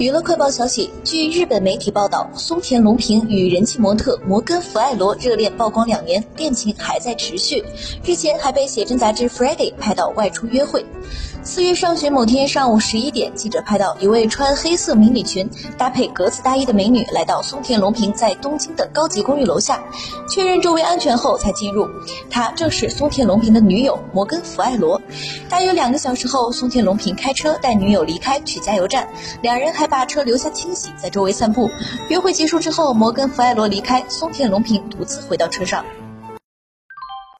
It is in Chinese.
娱乐快报消息，据日本媒体报道，松田龙平与人气模特摩根·弗艾罗热恋曝光两年，恋情还在持续。日前还被写真杂志《Friday》拍到外出约会。四月上旬某天上午十一点，记者拍到一位穿黑色迷你裙、搭配格子大衣的美女来到松田龙平在东京的高级公寓楼下，确认周围安全后才进入。她正是松田龙平的女友摩根·弗艾罗。大约两个小时后，松田龙平开车带女友离开去加油站，两人还把车留下清洗，在周围散步。约会结束之后，摩根·弗艾罗离开，松田龙平独自回到车上。